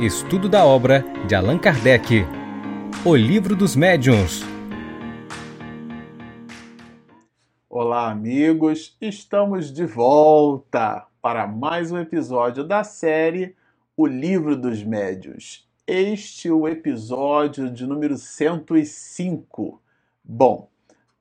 Estudo da obra de Allan Kardec. O Livro dos Médiuns. Olá, amigos. Estamos de volta para mais um episódio da série O Livro dos Médiuns. Este é o episódio de número 105. Bom,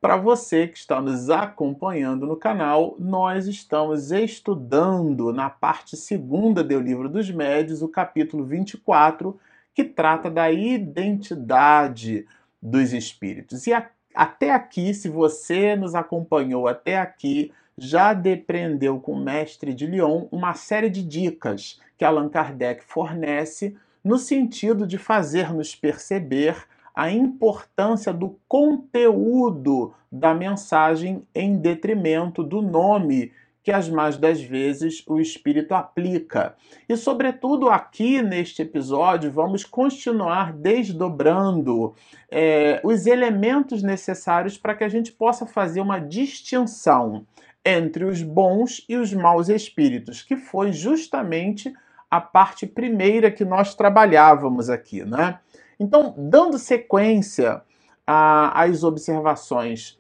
para você que está nos acompanhando no canal, nós estamos estudando na parte segunda do Livro dos Médios, o capítulo 24, que trata da identidade dos espíritos. E a, até aqui, se você nos acompanhou até aqui, já depreendeu com o mestre de Lyon uma série de dicas que Allan Kardec fornece no sentido de fazer-nos perceber a importância do conteúdo da mensagem em detrimento do nome que as mais das vezes o espírito aplica. E, sobretudo, aqui neste episódio, vamos continuar desdobrando é, os elementos necessários para que a gente possa fazer uma distinção entre os bons e os maus espíritos, que foi justamente a parte primeira que nós trabalhávamos aqui, né? Então, dando sequência às observações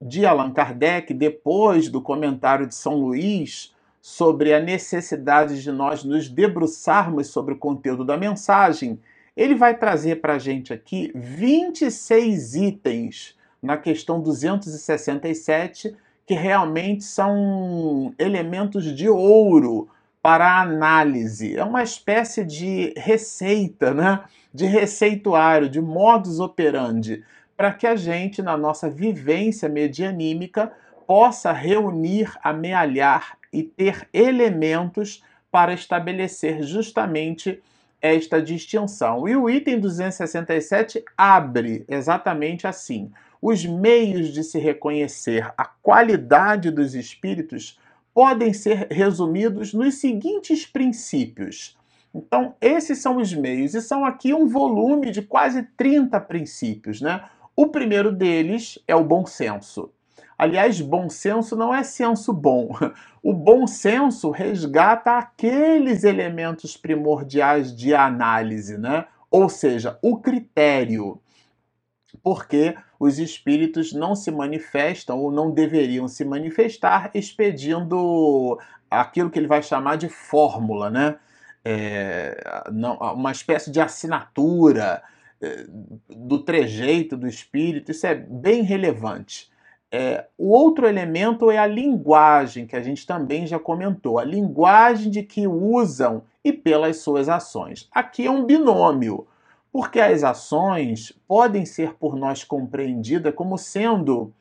de Allan Kardec, depois do comentário de São Luís sobre a necessidade de nós nos debruçarmos sobre o conteúdo da mensagem, ele vai trazer para a gente aqui 26 itens na questão 267 que realmente são elementos de ouro para a análise. É uma espécie de receita, né? De receituário, de modus operandi, para que a gente, na nossa vivência medianímica, possa reunir, amealhar e ter elementos para estabelecer justamente esta distinção. E o item 267 abre exatamente assim: os meios de se reconhecer a qualidade dos espíritos podem ser resumidos nos seguintes princípios. Então, esses são os meios, e são aqui um volume de quase 30 princípios. Né? O primeiro deles é o bom senso. Aliás, bom senso não é senso bom. O bom senso resgata aqueles elementos primordiais de análise, né? ou seja, o critério. Porque os espíritos não se manifestam ou não deveriam se manifestar expedindo aquilo que ele vai chamar de fórmula, né? É, não, uma espécie de assinatura é, do trejeito do espírito, isso é bem relevante. É, o outro elemento é a linguagem, que a gente também já comentou, a linguagem de que usam e pelas suas ações. Aqui é um binômio, porque as ações podem ser por nós compreendidas como sendo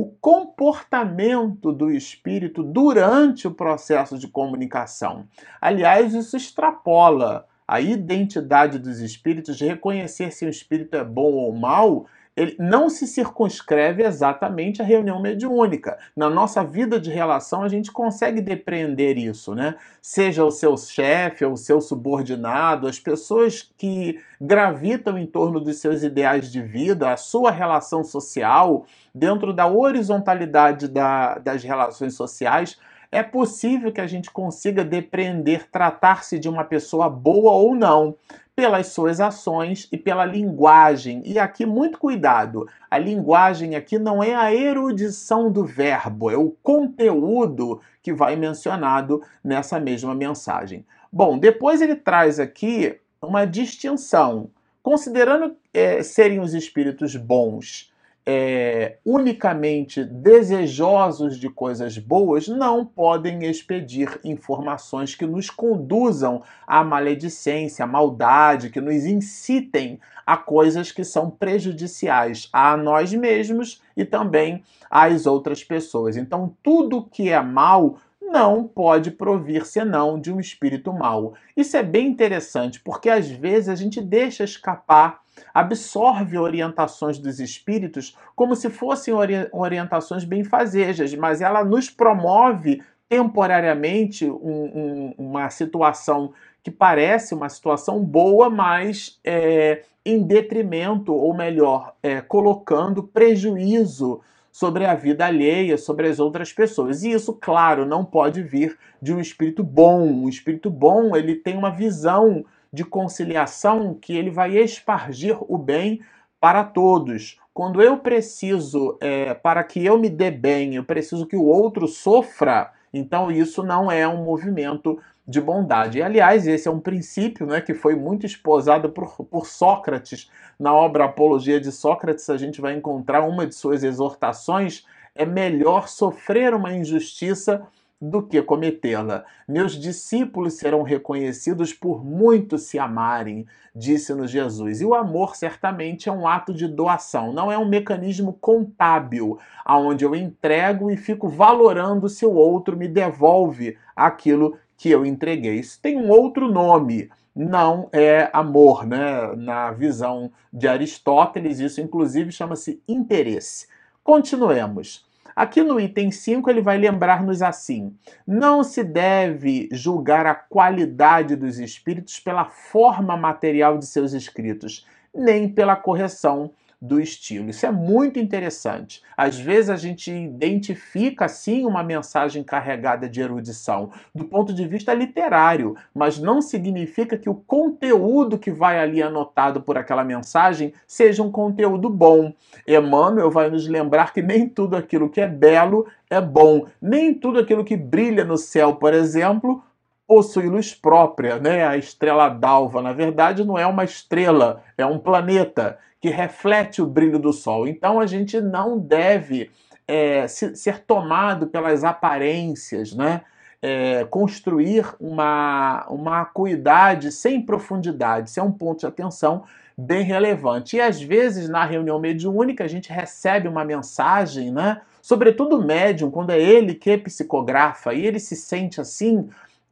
o comportamento do espírito durante o processo de comunicação. Aliás, isso extrapola a identidade dos espíritos, reconhecer se o espírito é bom ou mal, ele não se circunscreve exatamente à reunião mediúnica. Na nossa vida de relação, a gente consegue depreender isso, né? Seja o seu chefe ou o seu subordinado, as pessoas que gravitam em torno dos seus ideais de vida, a sua relação social, dentro da horizontalidade da, das relações sociais, é possível que a gente consiga depreender tratar-se de uma pessoa boa ou não pelas suas ações e pela linguagem. E aqui, muito cuidado: a linguagem aqui não é a erudição do verbo, é o conteúdo que vai mencionado nessa mesma mensagem. Bom, depois ele traz aqui uma distinção. Considerando é, serem os espíritos bons é, unicamente desejosos de coisas boas não podem expedir informações que nos conduzam à maledicência, à maldade, que nos incitem a coisas que são prejudiciais a nós mesmos e também às outras pessoas. Então, tudo que é mal não pode provir senão de um espírito mau. Isso é bem interessante, porque às vezes a gente deixa escapar absorve orientações dos espíritos como se fossem ori orientações benfazejas, mas ela nos promove temporariamente um, um, uma situação que parece uma situação boa, mas é, em detrimento, ou melhor, é, colocando prejuízo sobre a vida alheia, sobre as outras pessoas. E isso, claro, não pode vir de um espírito bom. Um espírito bom, ele tem uma visão de conciliação que ele vai espargir o bem para todos. Quando eu preciso, é, para que eu me dê bem, eu preciso que o outro sofra, então isso não é um movimento de bondade. E, aliás, esse é um princípio né, que foi muito esposado por, por Sócrates. Na obra Apologia de Sócrates, a gente vai encontrar uma de suas exortações: é melhor sofrer uma injustiça do que cometê-la. Meus discípulos serão reconhecidos por muito se amarem, disse-nos Jesus. E o amor certamente é um ato de doação, não é um mecanismo contábil, aonde eu entrego e fico valorando se o outro me devolve aquilo que eu entreguei. Isso tem um outro nome, não é amor, né? Na visão de Aristóteles, isso inclusive chama-se interesse. Continuemos. Aqui no item 5 ele vai lembrar-nos assim: não se deve julgar a qualidade dos espíritos pela forma material de seus escritos, nem pela correção do estilo. Isso é muito interessante. Às vezes a gente identifica sim uma mensagem carregada de erudição do ponto de vista literário, mas não significa que o conteúdo que vai ali anotado por aquela mensagem seja um conteúdo bom. Emmanuel vai nos lembrar que nem tudo aquilo que é belo é bom, nem tudo aquilo que brilha no céu, por exemplo, possui luz própria, né? A estrela d'alva, na verdade, não é uma estrela, é um planeta que reflete o brilho do sol. Então a gente não deve é, ser tomado pelas aparências, né? É, construir uma, uma acuidade sem profundidade. Isso é um ponto de atenção bem relevante. E às vezes, na reunião mediúnica, a gente recebe uma mensagem, né? Sobretudo o médium, quando é ele que psicografa e ele se sente assim,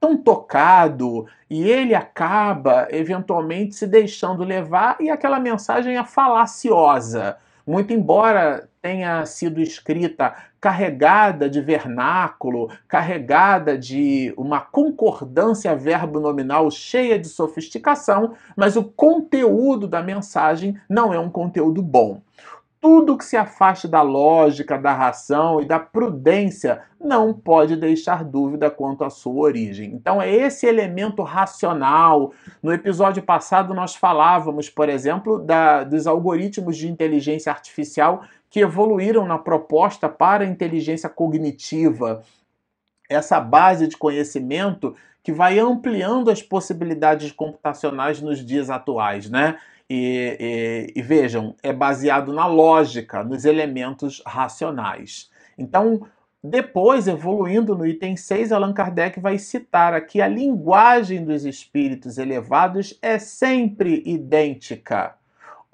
tão tocado e ele acaba eventualmente se deixando levar e aquela mensagem é falaciosa. Muito embora tenha sido escrita carregada de vernáculo, carregada de uma concordância verbo-nominal cheia de sofisticação, mas o conteúdo da mensagem não é um conteúdo bom tudo que se afaste da lógica, da ração e da prudência não pode deixar dúvida quanto à sua origem. Então é esse elemento racional. No episódio passado nós falávamos, por exemplo, da, dos algoritmos de inteligência artificial que evoluíram na proposta para a inteligência cognitiva. Essa base de conhecimento que vai ampliando as possibilidades computacionais nos dias atuais, né? E, e, e, vejam, é baseado na lógica, nos elementos racionais. Então, depois, evoluindo no item 6, Allan Kardec vai citar aqui a linguagem dos espíritos elevados é sempre idêntica.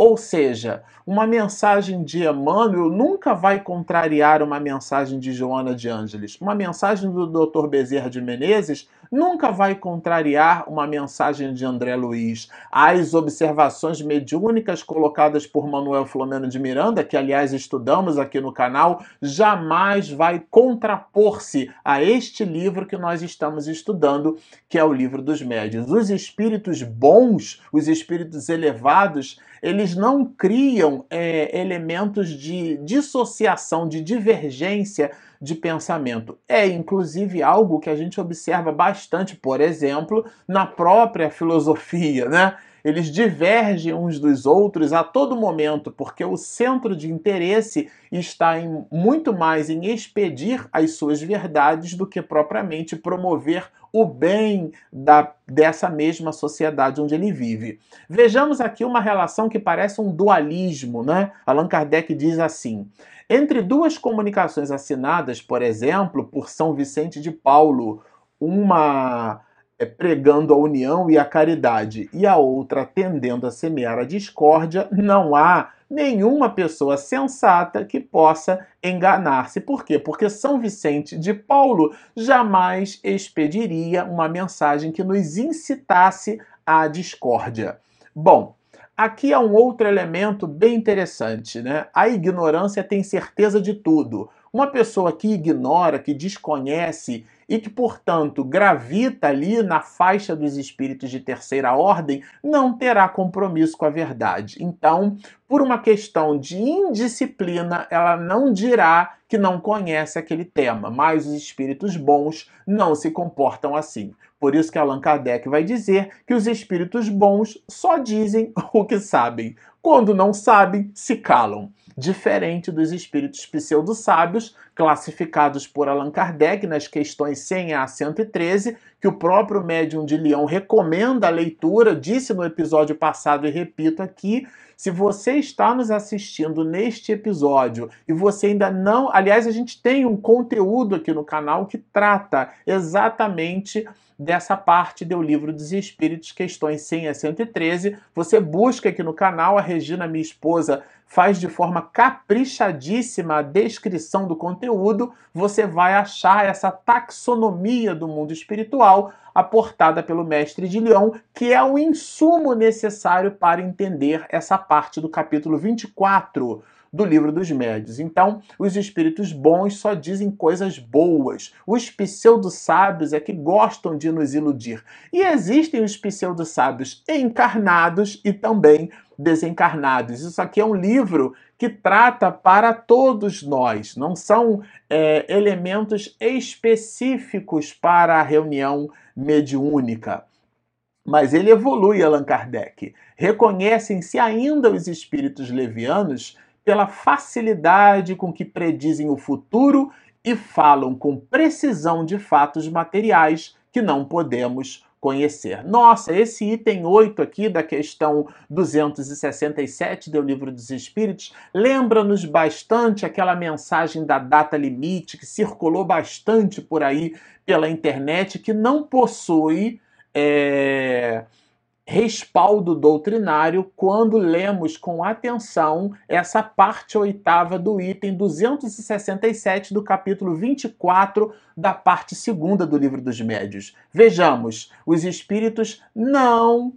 Ou seja, uma mensagem de Emmanuel nunca vai contrariar uma mensagem de Joana de Ângeles. Uma mensagem do Dr. Bezerra de Menezes nunca vai contrariar uma mensagem de André Luiz. As observações mediúnicas colocadas por Manuel Flomeno de Miranda, que aliás estudamos aqui no canal, jamais vai contrapor-se a este livro que nós estamos estudando, que é o livro dos médios. Os espíritos bons, os espíritos elevados, eles não criam é, elementos de dissociação, de divergência de pensamento. É inclusive algo que a gente observa bastante, por exemplo, na própria filosofia, né? Eles divergem uns dos outros a todo momento, porque o centro de interesse está em, muito mais em expedir as suas verdades do que propriamente promover o bem da, dessa mesma sociedade onde ele vive. Vejamos aqui uma relação que parece um dualismo, né? Allan Kardec diz assim: entre duas comunicações assinadas, por exemplo, por São Vicente de Paulo, uma pregando a união e a caridade, e a outra tendendo a semear a discórdia, não há nenhuma pessoa sensata que possa enganar-se. Por quê? Porque São Vicente de Paulo jamais expediria uma mensagem que nos incitasse à discórdia. Bom, aqui há um outro elemento bem interessante, né? A ignorância tem certeza de tudo. Uma pessoa que ignora, que desconhece e que, portanto, gravita ali na faixa dos espíritos de terceira ordem, não terá compromisso com a verdade. Então, por uma questão de indisciplina, ela não dirá que não conhece aquele tema, mas os espíritos bons não se comportam assim. Por isso que Allan Kardec vai dizer que os espíritos bons só dizem o que sabem. Quando não sabem, se calam diferente dos espíritos pseudo-sábios, classificados por Allan Kardec nas questões 100 a 113, que o próprio médium de Leão recomenda a leitura, disse no episódio passado e repito aqui. Se você está nos assistindo neste episódio e você ainda não. Aliás, a gente tem um conteúdo aqui no canal que trata exatamente dessa parte do livro dos Espíritos, questões 100 a 113. Você busca aqui no canal, a Regina, minha esposa, faz de forma caprichadíssima a descrição do conteúdo, você vai achar essa taxonomia do mundo espiritual aportada pelo mestre de Leão, que é o insumo necessário para entender essa parte do capítulo 24 do livro dos médios. Então, os espíritos bons só dizem coisas boas. Os pseudo-sábios é que gostam de nos iludir. E existem os pseudo-sábios encarnados e também desencarnados. Isso aqui é um livro que trata para todos nós, não são é, elementos específicos para a reunião mediúnica. Mas ele evolui, Allan Kardec. Reconhecem-se ainda os espíritos levianos pela facilidade com que predizem o futuro e falam com precisão de fatos materiais que não podemos conhecer. Nossa, esse item 8 aqui da questão 267 do Livro dos Espíritos lembra-nos bastante aquela mensagem da data limite que circulou bastante por aí pela internet, que não possui. É respaldo doutrinário quando lemos com atenção essa parte oitava do item 267 do capítulo 24 da parte segunda do livro dos médios. Vejamos, os espíritos não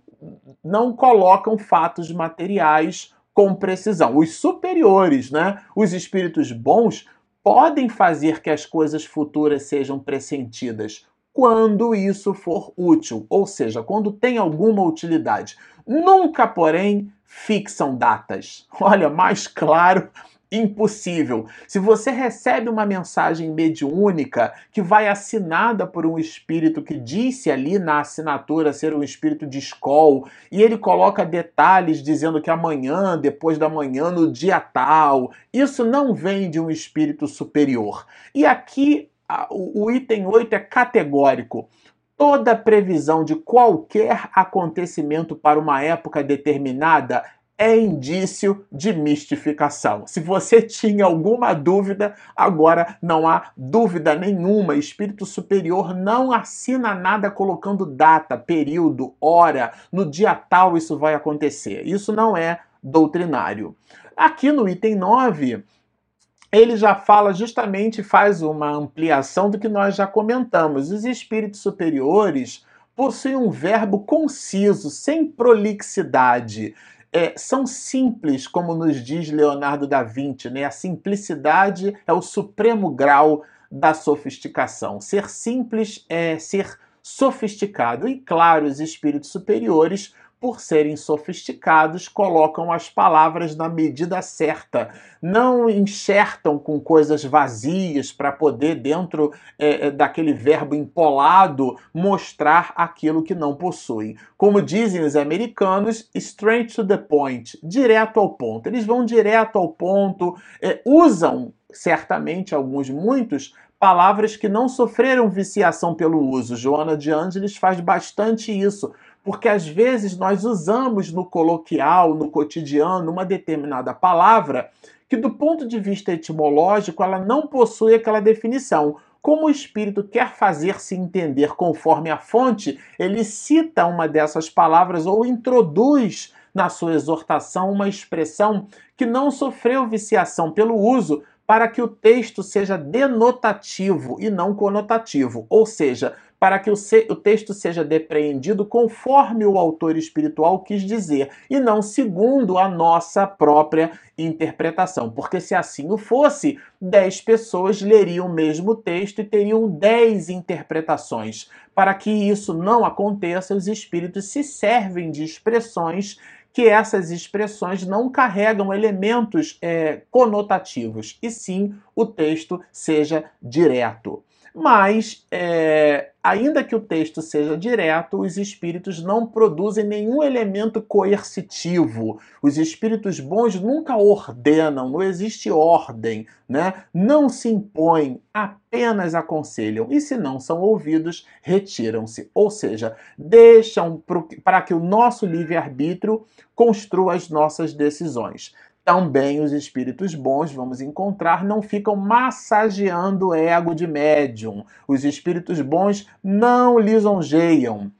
não colocam fatos materiais com precisão. Os superiores, né? Os espíritos bons podem fazer que as coisas futuras sejam pressentidas quando isso for útil, ou seja, quando tem alguma utilidade. Nunca, porém, fixam datas. Olha, mais claro, impossível. Se você recebe uma mensagem mediúnica que vai assinada por um espírito que disse ali na assinatura ser um espírito de escola e ele coloca detalhes dizendo que amanhã, depois da manhã, no dia tal, isso não vem de um espírito superior. E aqui o, item 8 é categórico. Toda previsão de qualquer acontecimento para uma época determinada é indício de mistificação. Se você tinha alguma dúvida, agora não há dúvida nenhuma. Espírito superior não assina nada colocando data, período, hora, no dia tal isso vai acontecer. Isso não é doutrinário. Aqui no item 9, ele já fala justamente, faz uma ampliação do que nós já comentamos. Os espíritos superiores possuem um verbo conciso, sem prolixidade. É, são simples, como nos diz Leonardo da Vinci, né? A simplicidade é o supremo grau da sofisticação. Ser simples é ser sofisticado. E claro, os espíritos superiores por serem sofisticados, colocam as palavras na medida certa, não enxertam com coisas vazias para poder, dentro é, é, daquele verbo empolado, mostrar aquilo que não possuem. Como dizem os americanos, straight to the point, direto ao ponto. Eles vão direto ao ponto, é, usam certamente alguns, muitos, palavras que não sofreram viciação pelo uso. Joana de Ângeles faz bastante isso porque às vezes nós usamos no coloquial, no cotidiano, uma determinada palavra que, do ponto de vista etimológico, ela não possui aquela definição. Como o espírito quer fazer-se entender conforme a fonte, ele cita uma dessas palavras ou introduz na sua exortação uma expressão que não sofreu viciação pelo uso, para que o texto seja denotativo e não conotativo, ou seja, para que o, o texto seja depreendido conforme o autor espiritual quis dizer, e não segundo a nossa própria interpretação. Porque se assim o fosse, dez pessoas leriam o mesmo texto e teriam dez interpretações. Para que isso não aconteça, os espíritos se servem de expressões que essas expressões não carregam elementos é, conotativos, e sim o texto seja direto. Mas, é, ainda que o texto seja direto, os espíritos não produzem nenhum elemento coercitivo. Os espíritos bons nunca ordenam, não existe ordem, né? não se impõem, apenas aconselham. E se não são ouvidos, retiram-se. Ou seja, deixam para que o nosso livre-arbítrio construa as nossas decisões também os espíritos bons, vamos encontrar, não ficam massageando o ego de médium. Os espíritos bons não lisonjeiam.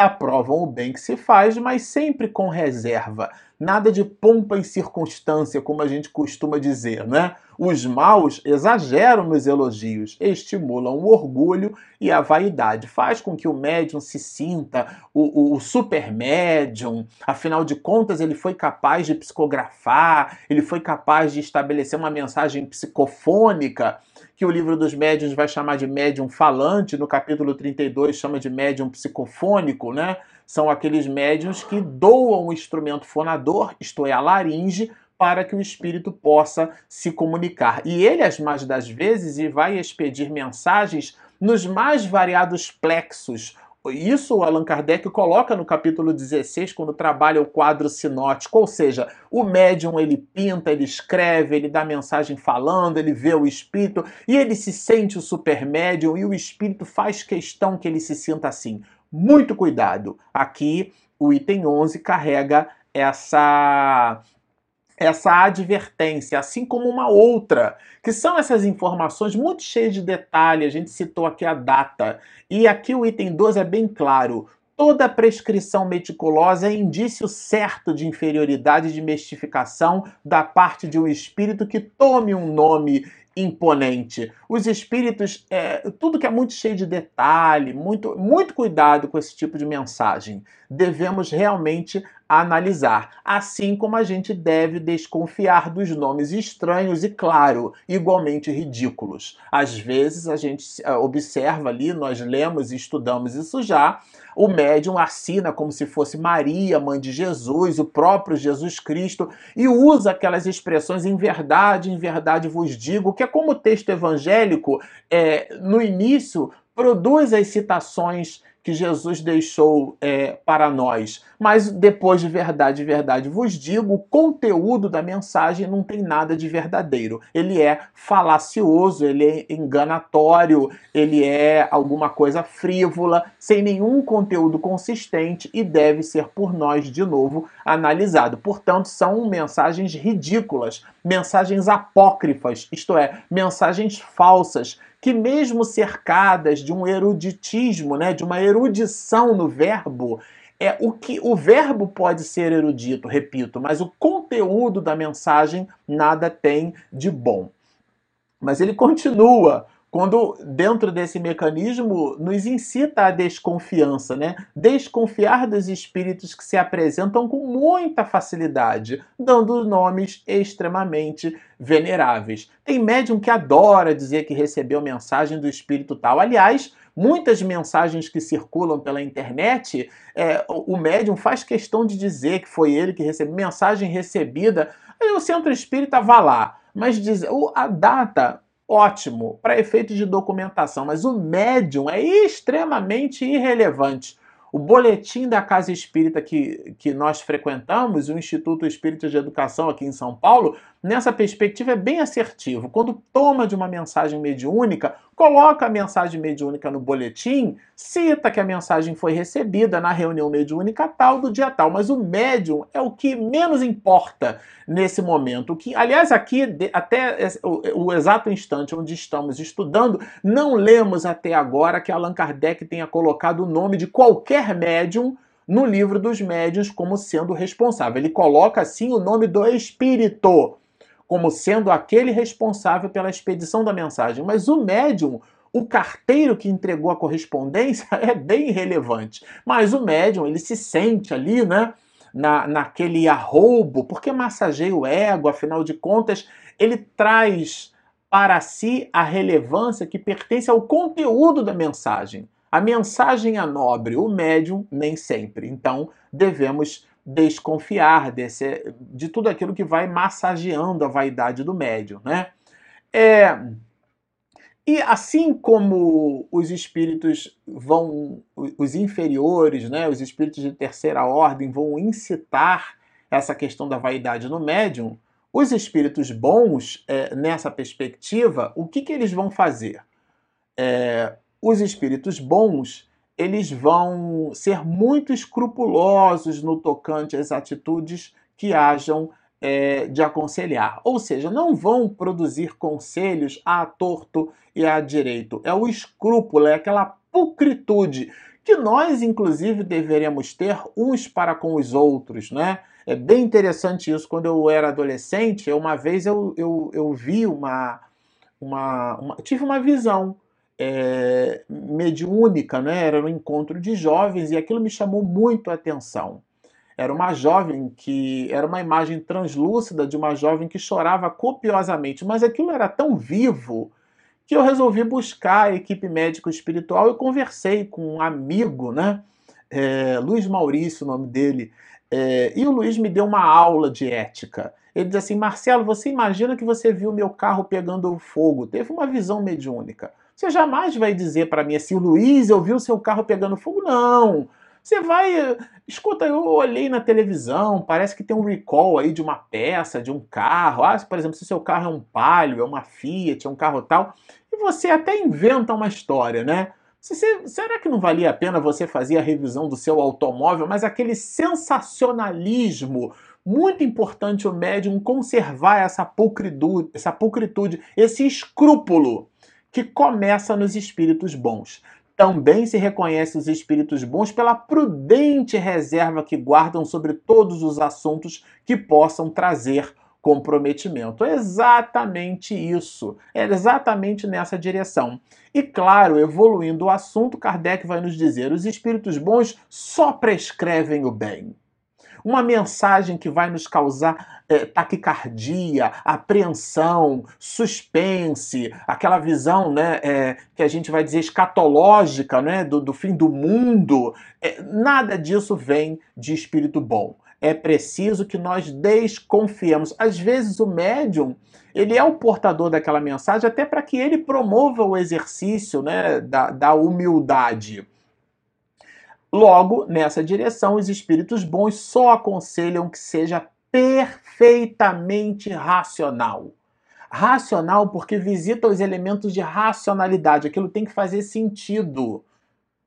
Aprovam o bem que se faz, mas sempre com reserva. Nada de pompa e circunstância, como a gente costuma dizer, né? Os maus exageram nos elogios, estimulam o orgulho e a vaidade. Faz com que o médium se sinta o, o, o super médium, afinal de contas, ele foi capaz de psicografar, ele foi capaz de estabelecer uma mensagem psicofônica que o livro dos médiuns vai chamar de médium falante, no capítulo 32 chama de médium psicofônico, né? São aqueles médiums que doam o instrumento fonador, isto é, a laringe, para que o espírito possa se comunicar. E ele, as mais das vezes, vai expedir mensagens nos mais variados plexos. Isso o Allan Kardec coloca no capítulo 16, quando trabalha o quadro sinótico, ou seja, o médium ele pinta, ele escreve, ele dá mensagem falando, ele vê o espírito e ele se sente o super médium e o espírito faz questão que ele se sinta assim. Muito cuidado. Aqui o item 11 carrega essa essa advertência, assim como uma outra, que são essas informações muito cheias de detalhe. A gente citou aqui a data. E aqui o item 12 é bem claro. Toda prescrição meticulosa é indício certo de inferioridade e de mistificação da parte de um espírito que tome um nome imponente. Os espíritos, é, tudo que é muito cheio de detalhe, muito, muito cuidado com esse tipo de mensagem. Devemos realmente analisar, assim como a gente deve desconfiar dos nomes estranhos e, claro, igualmente ridículos. Às vezes a gente é, observa ali, nós lemos e estudamos isso já, o médium assina como se fosse Maria, mãe de Jesus, o próprio Jesus Cristo, e usa aquelas expressões em verdade, em verdade vos digo, que é como o texto evangélico, é, no início, produz as citações que Jesus deixou é, para nós. Mas depois de verdade, de verdade vos digo, o conteúdo da mensagem não tem nada de verdadeiro. Ele é falacioso, ele é enganatório, ele é alguma coisa frívola, sem nenhum conteúdo consistente e deve ser por nós de novo analisado. Portanto, são mensagens ridículas, mensagens apócrifas, isto é, mensagens falsas que mesmo cercadas de um eruditismo, né, de uma erudição no verbo, é o que o verbo pode ser erudito, repito, mas o conteúdo da mensagem nada tem de bom. Mas ele continua quando dentro desse mecanismo nos incita a desconfiança, né? Desconfiar dos espíritos que se apresentam com muita facilidade, dando nomes extremamente veneráveis. Tem médium que adora dizer que recebeu mensagem do espírito tal. Aliás, muitas mensagens que circulam pela internet, é, o médium faz questão de dizer que foi ele que recebeu mensagem recebida. Aí o centro espírita vá lá, mas diz, a data ótimo para efeitos de documentação, mas o médium é extremamente irrelevante. O boletim da Casa Espírita que, que nós frequentamos, o Instituto Espírita de Educação aqui em São Paulo, nessa perspectiva é bem assertivo. Quando toma de uma mensagem mediúnica, coloca a mensagem mediúnica no boletim, cita que a mensagem foi recebida na reunião mediúnica tal do dia tal, mas o médium é o que menos importa nesse momento. que, aliás, aqui até o, exato instante onde estamos estudando, não lemos até agora que Allan Kardec tenha colocado o nome de qualquer médium no livro dos médiuns como sendo responsável. Ele coloca assim o nome do espírito como sendo aquele responsável pela expedição da mensagem. Mas o médium, o carteiro que entregou a correspondência é bem relevante, mas o médium ele se sente ali, né? Na, naquele arroubo, porque massageia o ego, afinal de contas, ele traz para si a relevância que pertence ao conteúdo da mensagem. A mensagem é nobre, o médium nem sempre. Então, devemos desconfiar desse, de tudo aquilo que vai massageando a vaidade do médium, né? É, e assim como os espíritos vão, os inferiores, né, os espíritos de terceira ordem vão incitar essa questão da vaidade no médium, os espíritos bons, é, nessa perspectiva, o que, que eles vão fazer? É, os espíritos bons eles vão ser muito escrupulosos no tocante às atitudes que hajam é, de aconselhar. Ou seja, não vão produzir conselhos a torto e a direito. É o escrúpulo, é aquela pucritude que nós, inclusive, deveremos ter uns para com os outros, né? É bem interessante isso. Quando eu era adolescente, uma vez eu, eu, eu vi uma, uma, uma tive uma visão é, mediúnica, né? Era um encontro de jovens e aquilo me chamou muito a atenção. Era uma jovem que era uma imagem translúcida de uma jovem que chorava copiosamente, mas aquilo era tão vivo que eu resolvi buscar a equipe médico espiritual e conversei com um amigo, né? É, Luiz Maurício, o nome dele, é, e o Luiz me deu uma aula de ética. Ele diz assim: Marcelo, você imagina que você viu meu carro pegando fogo, teve uma visão mediúnica. Você jamais vai dizer para mim assim, Luiz, eu vi o seu carro pegando fogo. Não. Você vai. Escuta, eu olhei na televisão, parece que tem um recall aí de uma peça, de um carro. Ah, por exemplo, se seu carro é um Palio, é uma Fiat, é um carro tal. E você até inventa uma história, né? será que não valia a pena você fazer a revisão do seu automóvel, mas aquele sensacionalismo muito importante o médium conservar essa pulcritude, essa pulcritude, esse escrúpulo que começa nos espíritos bons. Também se reconhece os espíritos bons pela prudente reserva que guardam sobre todos os assuntos que possam trazer comprometimento. É exatamente isso. É exatamente nessa direção. E claro, evoluindo o assunto, Kardec vai nos dizer: os espíritos bons só prescrevem o bem uma mensagem que vai nos causar é, taquicardia, apreensão, suspense, aquela visão né, é, que a gente vai dizer escatológica né, do, do fim do mundo. É, nada disso vem de espírito bom. É preciso que nós desconfiemos. Às vezes o médium ele é o portador daquela mensagem até para que ele promova o exercício né, da, da humildade. Logo, nessa direção, os espíritos bons só aconselham que seja perfeitamente racional. Racional porque visita os elementos de racionalidade, aquilo tem que fazer sentido.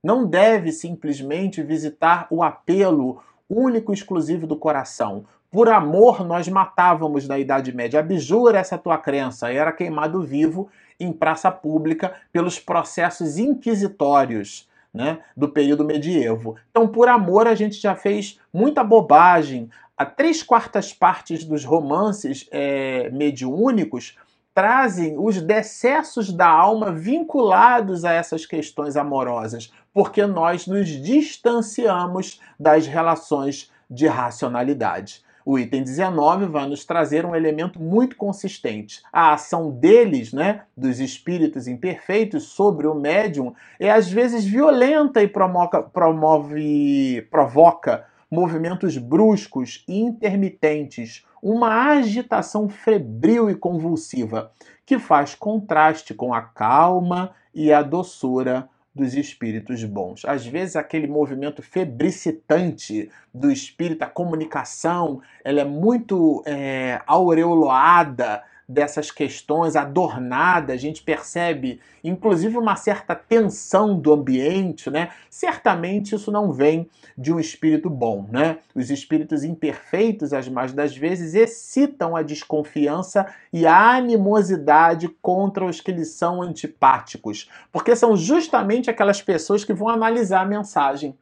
Não deve simplesmente visitar o apelo único e exclusivo do coração. Por amor, nós matávamos na Idade Média. Abjura essa tua crença. Era queimado vivo em praça pública pelos processos inquisitórios né, do período medievo. Então, por amor, a gente já fez muita bobagem. A três quartas partes dos romances é, mediúnicos trazem os decessos da alma vinculados a essas questões amorosas, porque nós nos distanciamos das relações de racionalidade. O item 19 vai nos trazer um elemento muito consistente. A ação deles, né, dos espíritos imperfeitos sobre o médium, é às vezes violenta e promoca, promove, provoca movimentos bruscos e intermitentes, uma agitação febril e convulsiva, que faz contraste com a calma e a doçura dos espíritos bons. Às vezes aquele movimento febricitante do espírito, a comunicação, ela é muito é, aureolada dessas questões, adornada, a gente percebe inclusive uma certa tensão do ambiente, né? Certamente isso não vem de um espírito bom, né? Os espíritos imperfeitos, as mais das vezes, excitam a desconfiança e a animosidade contra os que lhes são antipáticos, porque são justamente aquelas pessoas que vão analisar a mensagem.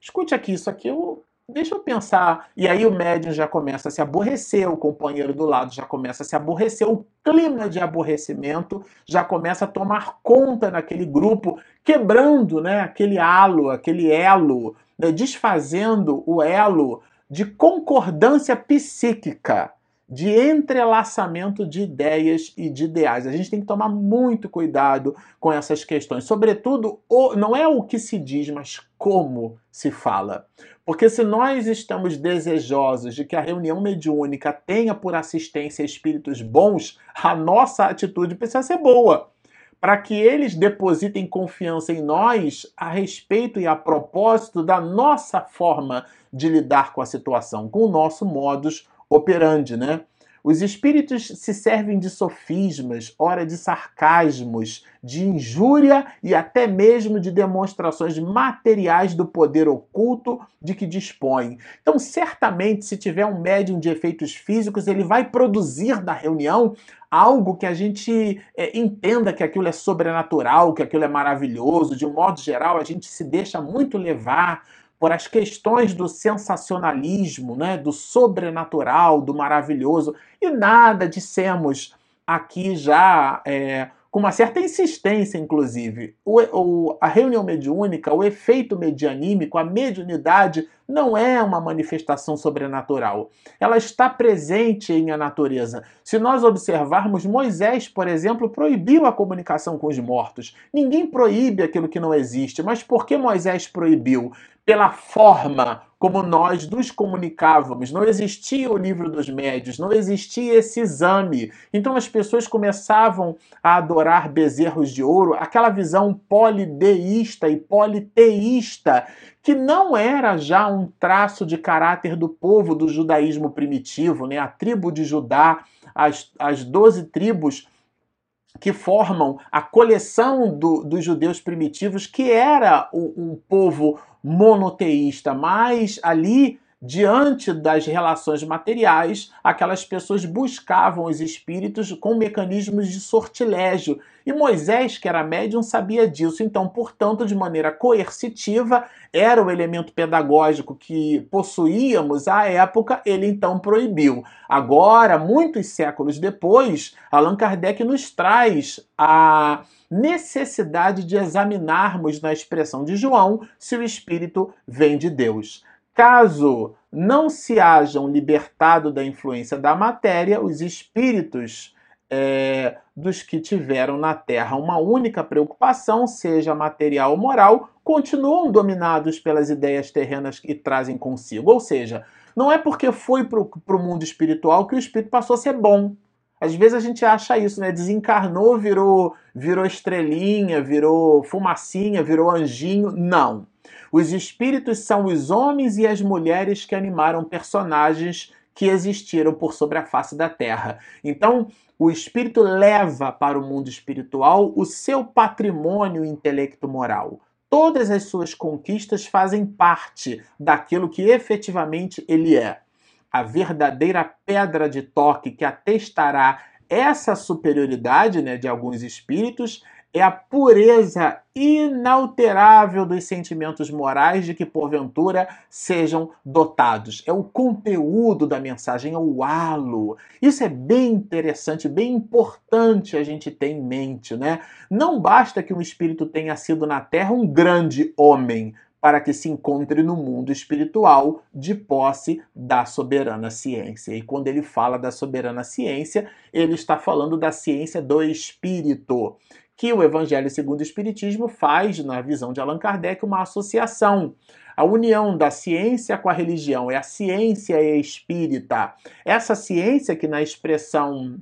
Escute aqui, isso aqui eu deixa eu pensar. E aí o médium já começa a se aborrecer, o companheiro do lado já começa a se aborrecer, o clima de aborrecimento já começa a tomar conta naquele grupo, quebrando né, aquele halo, aquele elo, né, desfazendo o elo de concordância psíquica de entrelaçamento de ideias e de ideais. A gente tem que tomar muito cuidado com essas questões. Sobretudo, não é o que se diz, mas como se fala. Porque se nós estamos desejosos de que a reunião mediúnica tenha por assistência espíritos bons, a nossa atitude precisa ser boa. Para que eles depositem confiança em nós a respeito e a propósito da nossa forma de lidar com a situação, com o nosso modus operandi, né? Os espíritos se servem de sofismas, ora de sarcasmos, de injúria e até mesmo de demonstrações materiais do poder oculto de que dispõem. Então, certamente, se tiver um médium de efeitos físicos, ele vai produzir da reunião algo que a gente é, entenda que aquilo é sobrenatural, que aquilo é maravilhoso. De um modo geral, a gente se deixa muito levar por as questões do sensacionalismo, né, do sobrenatural, do maravilhoso, e nada dissemos aqui já é, com uma certa insistência, inclusive. O, o, a reunião mediúnica, o efeito medianímico, a mediunidade não é uma manifestação sobrenatural. Ela está presente em a natureza. Se nós observarmos, Moisés, por exemplo, proibiu a comunicação com os mortos. Ninguém proíbe aquilo que não existe, mas por que Moisés proibiu? pela forma como nós nos comunicávamos. Não existia o livro dos médios, não existia esse exame. Então as pessoas começavam a adorar bezerros de ouro, aquela visão polideísta e politeísta, que não era já um traço de caráter do povo do judaísmo primitivo, né? A tribo de Judá, as, as doze tribos que formam a coleção do, dos judeus primitivos, que era um, um povo monoteísta, mas ali diante das relações materiais, aquelas pessoas buscavam os espíritos com mecanismos de sortilégio. E Moisés, que era médium, sabia disso. Então, portanto, de maneira coercitiva, era o elemento pedagógico que possuíamos à época, ele então proibiu. Agora, muitos séculos depois, Allan Kardec nos traz a necessidade de examinarmos na expressão de João se o espírito vem de Deus. Caso não se hajam libertado da influência da matéria, os espíritos é, dos que tiveram na Terra uma única preocupação, seja material ou moral, continuam dominados pelas ideias terrenas que trazem consigo. Ou seja, não é porque foi para o mundo espiritual que o espírito passou a ser bom. Às vezes a gente acha isso, né? Desencarnou, virou, virou estrelinha, virou fumacinha, virou anjinho. Não. Os espíritos são os homens e as mulheres que animaram personagens que existiram por sobre a face da Terra. Então, o espírito leva para o mundo espiritual o seu patrimônio intelecto-moral. Todas as suas conquistas fazem parte daquilo que efetivamente ele é a verdadeira pedra de toque que atestará essa superioridade né, de alguns espíritos é a pureza inalterável dos sentimentos morais de que porventura sejam dotados. É o conteúdo da mensagem, é o halo. Isso é bem interessante, bem importante a gente ter em mente, né? Não basta que um espírito tenha sido na Terra um grande homem, para que se encontre no mundo espiritual de posse da soberana ciência. E quando ele fala da soberana ciência, ele está falando da ciência do espírito, que o Evangelho segundo o Espiritismo faz, na visão de Allan Kardec, uma associação. A união da ciência com a religião é a ciência espírita. Essa ciência que na expressão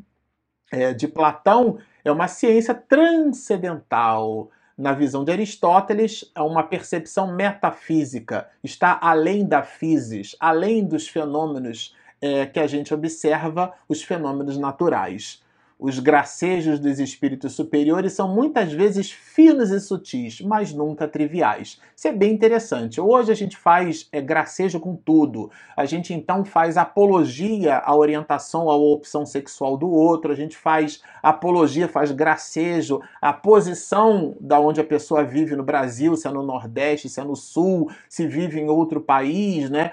é, de Platão é uma ciência transcendental, na visão de Aristóteles, é uma percepção metafísica, está além da physis, além dos fenômenos é, que a gente observa, os fenômenos naturais. Os gracejos dos espíritos superiores são muitas vezes finos e sutis, mas nunca triviais. Isso é bem interessante. Hoje a gente faz é, gracejo com tudo. A gente então faz apologia à orientação, à opção sexual do outro. A gente faz apologia, faz gracejo à posição da onde a pessoa vive no Brasil, se é no Nordeste, se é no Sul, se vive em outro país, né?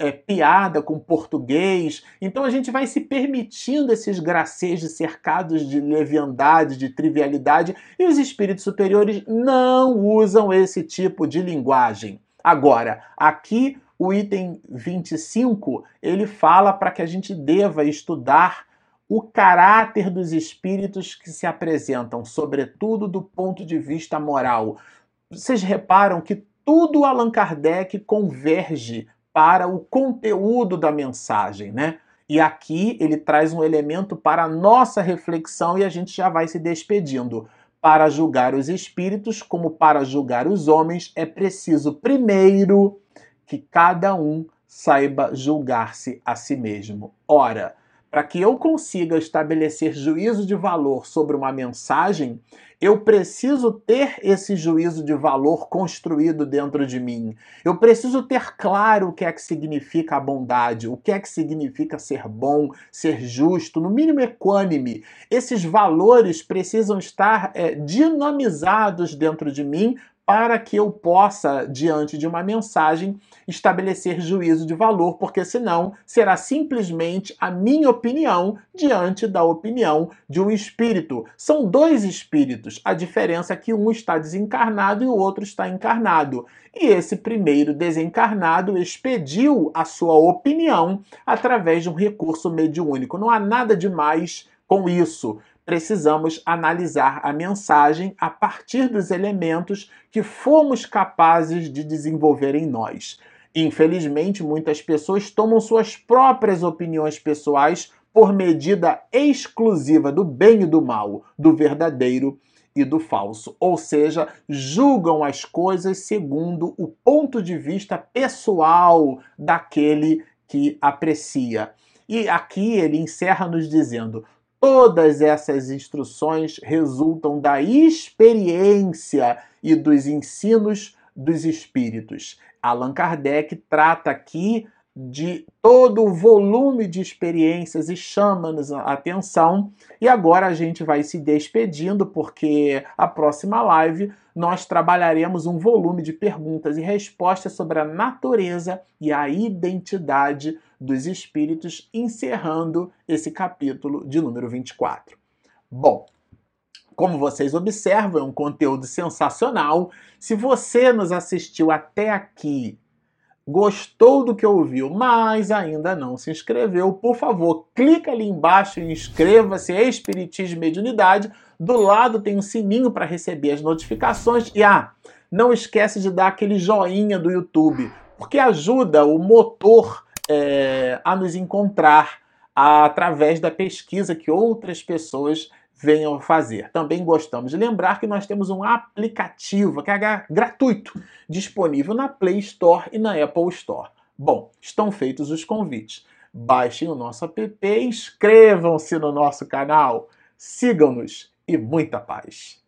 É, piada com português. Então a gente vai se permitindo esses gracejos cercados de leviandade, de trivialidade, e os espíritos superiores não usam esse tipo de linguagem. Agora, aqui o item 25, ele fala para que a gente deva estudar o caráter dos espíritos que se apresentam, sobretudo do ponto de vista moral. Vocês reparam que tudo Allan Kardec converge para o conteúdo da mensagem, né? E aqui ele traz um elemento para a nossa reflexão e a gente já vai se despedindo. Para julgar os espíritos, como para julgar os homens, é preciso primeiro que cada um saiba julgar-se a si mesmo. Ora, para que eu consiga estabelecer juízo de valor sobre uma mensagem, eu preciso ter esse juízo de valor construído dentro de mim. Eu preciso ter claro o que é que significa a bondade, o que é que significa ser bom, ser justo, no mínimo equânime. Esses valores precisam estar é, dinamizados dentro de mim para que eu possa, diante de uma mensagem, estabelecer juízo de valor, porque senão será simplesmente a minha opinião diante da opinião de um espírito. São dois espíritos, a diferença é que um está desencarnado e o outro está encarnado. E esse primeiro desencarnado expediu a sua opinião através de um recurso mediúnico. Não há nada de mais com isso precisamos analisar a mensagem a partir dos elementos que fomos capazes de desenvolver em nós. Infelizmente, muitas pessoas tomam suas próprias opiniões pessoais por medida exclusiva do bem e do mal, do verdadeiro e do falso, ou seja, julgam as coisas segundo o ponto de vista pessoal daquele que aprecia. E aqui ele encerra nos dizendo: Todas essas instruções resultam da experiência e dos ensinos dos espíritos. Allan Kardec trata aqui de todo o volume de experiências e chama-nos a atenção. E agora a gente vai se despedindo, porque a próxima live nós trabalharemos um volume de perguntas e respostas sobre a natureza e a identidade dos espíritos, encerrando esse capítulo de número 24. Bom, como vocês observam, é um conteúdo sensacional. Se você nos assistiu até aqui, gostou do que ouviu, mas ainda não se inscreveu, por favor, clica ali embaixo e inscreva-se Espiritismo e Mediunidade. Do lado tem um sininho para receber as notificações. E ah, não esquece de dar aquele joinha do YouTube, porque ajuda o motor é, a nos encontrar através da pesquisa que outras pessoas venham fazer. Também gostamos de lembrar que nós temos um aplicativo que é gratuito, disponível na Play Store e na Apple Store. Bom, estão feitos os convites. Baixem o nosso app, inscrevam-se no nosso canal, sigam-nos e muita paz.